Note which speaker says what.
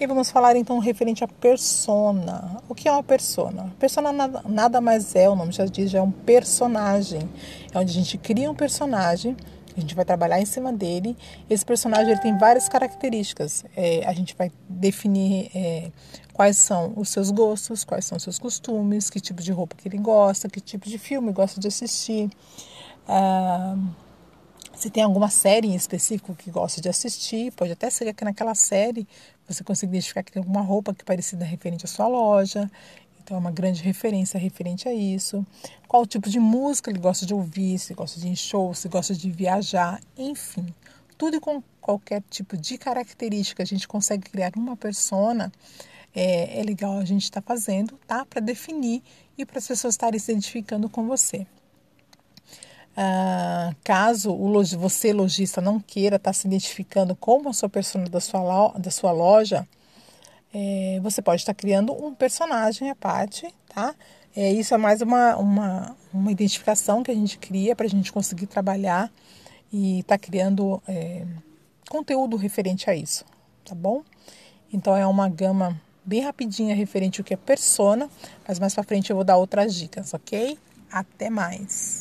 Speaker 1: E vamos falar então referente à persona. O que é uma persona? Persona nada, nada mais é, o nome já diz, já é um personagem. É onde a gente cria um personagem, a gente vai trabalhar em cima dele. Esse personagem ele tem várias características. É, a gente vai definir é, quais são os seus gostos, quais são os seus costumes, que tipo de roupa que ele gosta, que tipo de filme gosta de assistir. Ah, se tem alguma série em específico que gosta de assistir, pode até ser que naquela série você consiga identificar que tem alguma roupa que é parecida referente à sua loja. Então é uma grande referência referente a isso. Qual tipo de música ele gosta de ouvir, se gosta de ir em show, se gosta de viajar, enfim. Tudo com qualquer tipo de característica a gente consegue criar uma persona. É, é legal a gente estar tá fazendo, tá? Para definir e para as pessoas estarem se identificando com você. Ah, caso o, você, lojista, não queira estar tá se identificando como a sua persona da sua, da sua loja, é, você pode estar tá criando um personagem à parte, tá? É, isso é mais uma, uma, uma identificação que a gente cria para a gente conseguir trabalhar e estar tá criando é, conteúdo referente a isso, tá bom? Então é uma gama bem rapidinha referente ao que é persona, mas mais para frente eu vou dar outras dicas, ok? Até mais!